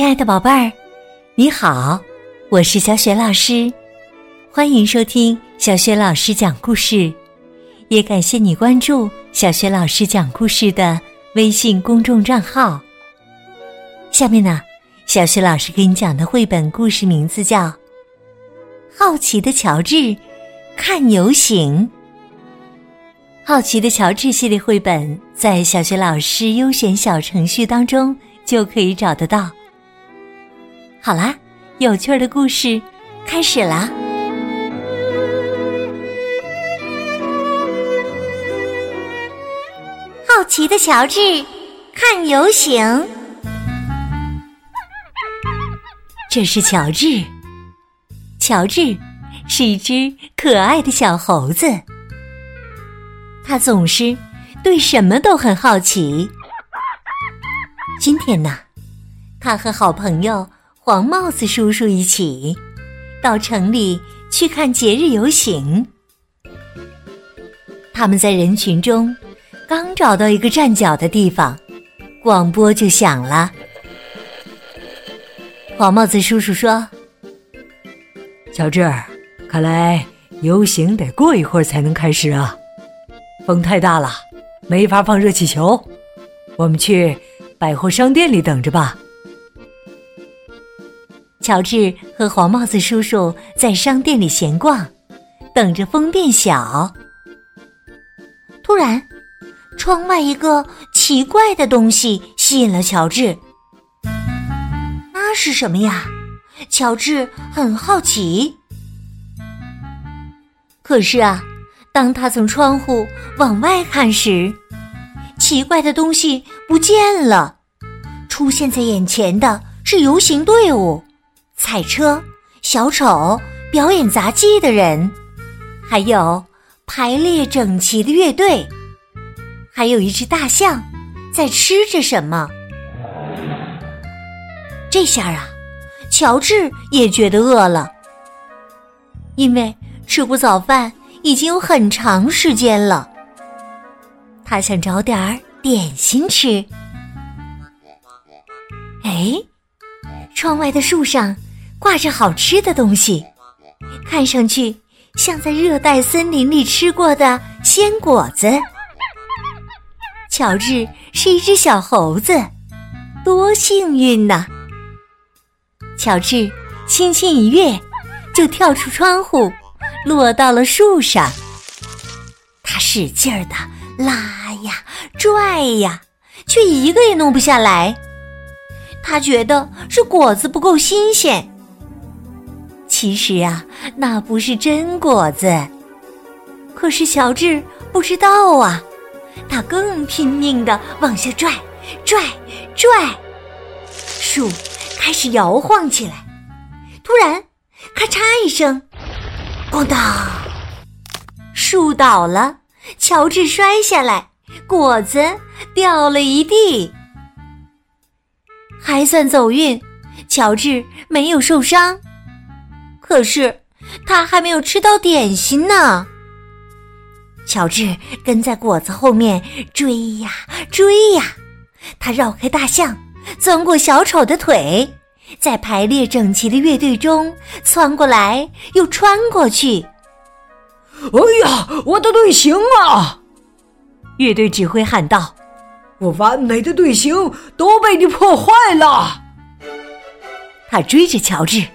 亲爱的宝贝儿，你好，我是小雪老师，欢迎收听小雪老师讲故事，也感谢你关注小雪老师讲故事的微信公众账号。下面呢，小雪老师给你讲的绘本故事名字叫《好奇的乔治看游行》。好奇的乔治系列绘本在小学老师优选小程序当中就可以找得到。好啦，有趣的故事开始啦！好奇的乔治看游行，这是乔治。乔治是一只可爱的小猴子。他总是对什么都很好奇。今天呢，他和好朋友黄帽子叔叔一起到城里去看节日游行。他们在人群中刚找到一个站脚的地方，广播就响了。黄帽子叔叔说：“乔治，看来游行得过一会儿才能开始啊。”风太大了，没法放热气球。我们去百货商店里等着吧。乔治和黄帽子叔叔在商店里闲逛，等着风变小。突然，窗外一个奇怪的东西吸引了乔治。那是什么呀？乔治很好奇。可是啊。当他从窗户往外看时，奇怪的东西不见了。出现在眼前的是游行队伍、彩车、小丑、表演杂技的人，还有排列整齐的乐队，还有一只大象在吃着什么。这下啊，乔治也觉得饿了，因为吃过早饭。已经有很长时间了，他想找点儿点心吃。哎，窗外的树上挂着好吃的东西，看上去像在热带森林里吃过的鲜果子。乔治是一只小猴子，多幸运呐！乔治轻轻一跃，就跳出窗户。落到了树上，他使劲儿的拉呀拽呀，却一个也弄不下来。他觉得是果子不够新鲜。其实啊，那不是真果子。可是乔治不知道啊，他更拼命的往下拽，拽，拽，树开始摇晃起来。突然，咔嚓一声。咣当！树倒了，乔治摔下来，果子掉了一地。还算走运，乔治没有受伤。可是他还没有吃到点心呢。乔治跟在果子后面追呀追呀，他绕开大象，钻过小丑的腿。在排列整齐的乐队中窜过来又穿过去。哎呀，我的队形啊！乐队指挥喊道：“我完美的队形都被你破坏了。”他追着乔治，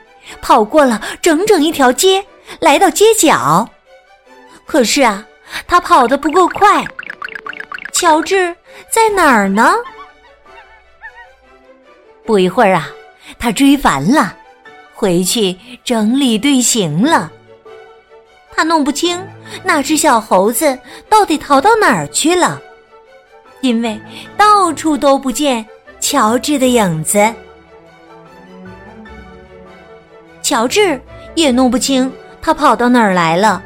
跑过了整整一条街，来到街角。可是啊，他跑得不够快。乔治在哪儿呢？不一会儿啊。他追烦了，回去整理队形了。他弄不清那只小猴子到底逃到哪儿去了，因为到处都不见乔治的影子。乔治也弄不清他跑到哪儿来了。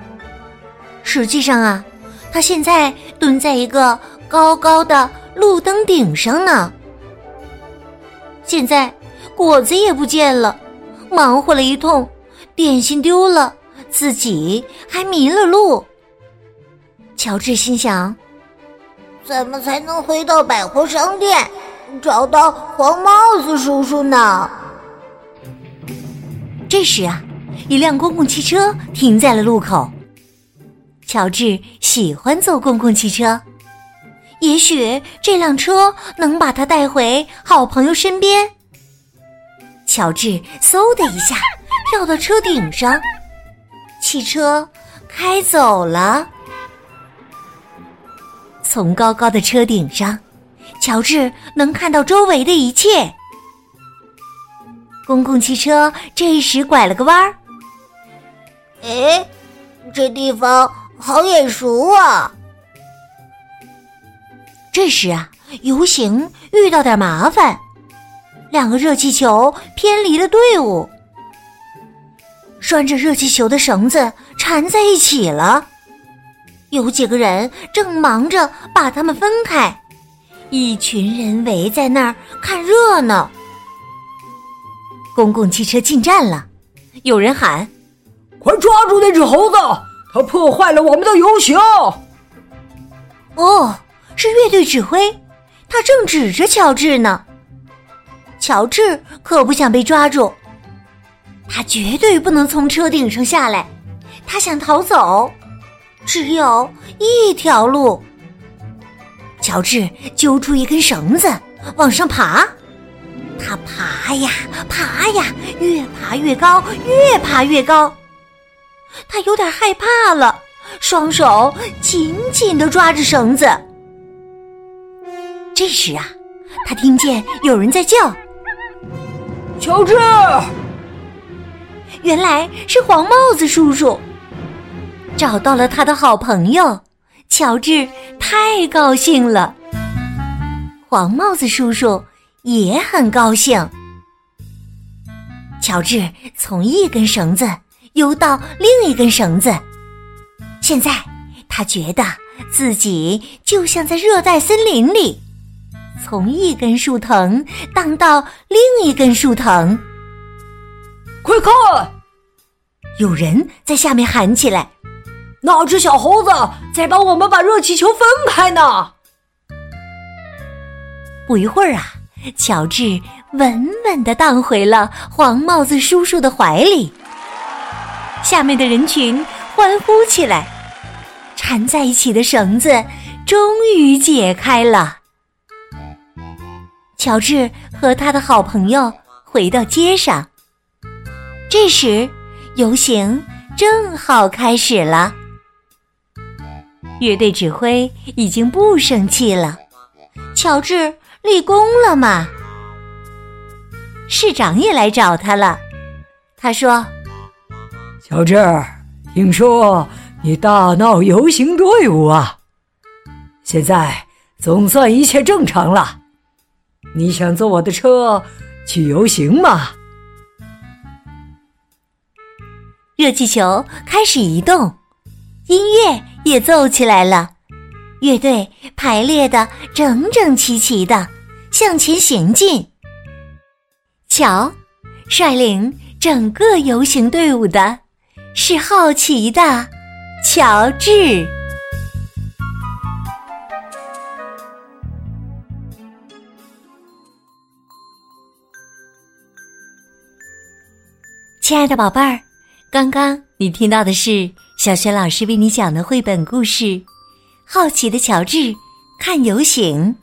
实际上啊，他现在蹲在一个高高的路灯顶上呢。现在。果子也不见了，忙活了一通，点心丢了，自己还迷了路。乔治心想：怎么才能回到百货商店？找到黄帽子叔叔呢。这时啊，一辆公共汽车停在了路口。乔治喜欢坐公共汽车，也许这辆车能把他带回好朋友身边。乔治嗖的一下跳到车顶上，汽车开走了。从高高的车顶上，乔治能看到周围的一切。公共汽车这时拐了个弯儿，哎，这地方好眼熟啊！这时啊，游行遇到点麻烦，两个热气球偏离了队伍，拴着热气球的绳子缠在一起了。有几个人正忙着把它们分开，一群人围在那儿看热闹。公共汽车进站了，有人喊：“快抓住那只猴子！它破坏了我们的游行！”哦，是乐队指挥，他正指着乔治呢。乔治可不想被抓住，他绝对不能从车顶上下来。他想逃走，只有一条路。乔治揪出一根绳子，往上爬。他爬呀爬呀，越爬越高，越爬越高。他有点害怕了，双手紧紧的抓着绳子。这时啊，他听见有人在叫：“乔治！”原来是黄帽子叔叔，找到了他的好朋友。乔治太高兴了。黄帽子叔叔。也很高兴。乔治从一根绳子游到另一根绳子，现在他觉得自己就像在热带森林里，从一根树藤荡到另一根树藤。快看，有人在下面喊起来：“那只小猴子在帮我们把热气球分开呢！”不一会儿啊。乔治稳稳的荡回了黄帽子叔叔的怀里，下面的人群欢呼起来，缠在一起的绳子终于解开了。乔治和他的好朋友回到街上，这时游行正好开始了。乐队指挥已经不生气了，乔治。立功了嘛？市长也来找他了。他说：“乔治，听说你大闹游行队伍啊！现在总算一切正常了。你想坐我的车去游行吗？”热气球开始移动，音乐也奏起来了。乐队排列的整整齐齐的向前行进。瞧，率领整个游行队伍的是好奇的乔治。亲爱的宝贝儿，刚刚你听到的是小学老师为你讲的绘本故事。好奇的乔治看游行，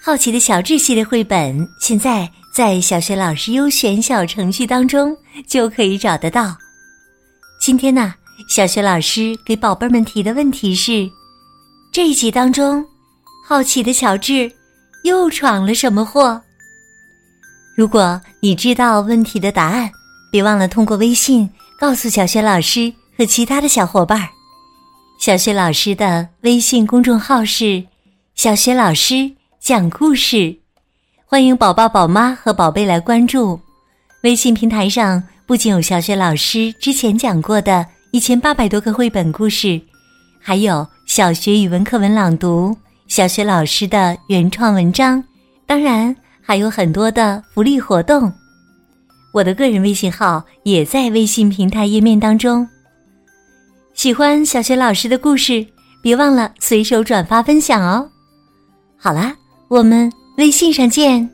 好奇的乔治系列绘本现在在小学老师优选小程序当中就可以找得到。今天呢，小学老师给宝贝们提的问题是：这一集当中，好奇的乔治又闯了什么祸？如果你知道问题的答案，别忘了通过微信告诉小学老师和其他的小伙伴儿。小雪老师的微信公众号是“小雪老师讲故事”，欢迎宝宝、宝妈和宝贝来关注。微信平台上不仅有小雪老师之前讲过的一千八百多个绘本故事，还有小学语文课文朗读、小学老师的原创文章，当然还有很多的福利活动。我的个人微信号也在微信平台页面当中。喜欢小学老师的故事，别忘了随手转发分享哦。好啦，我们微信上见。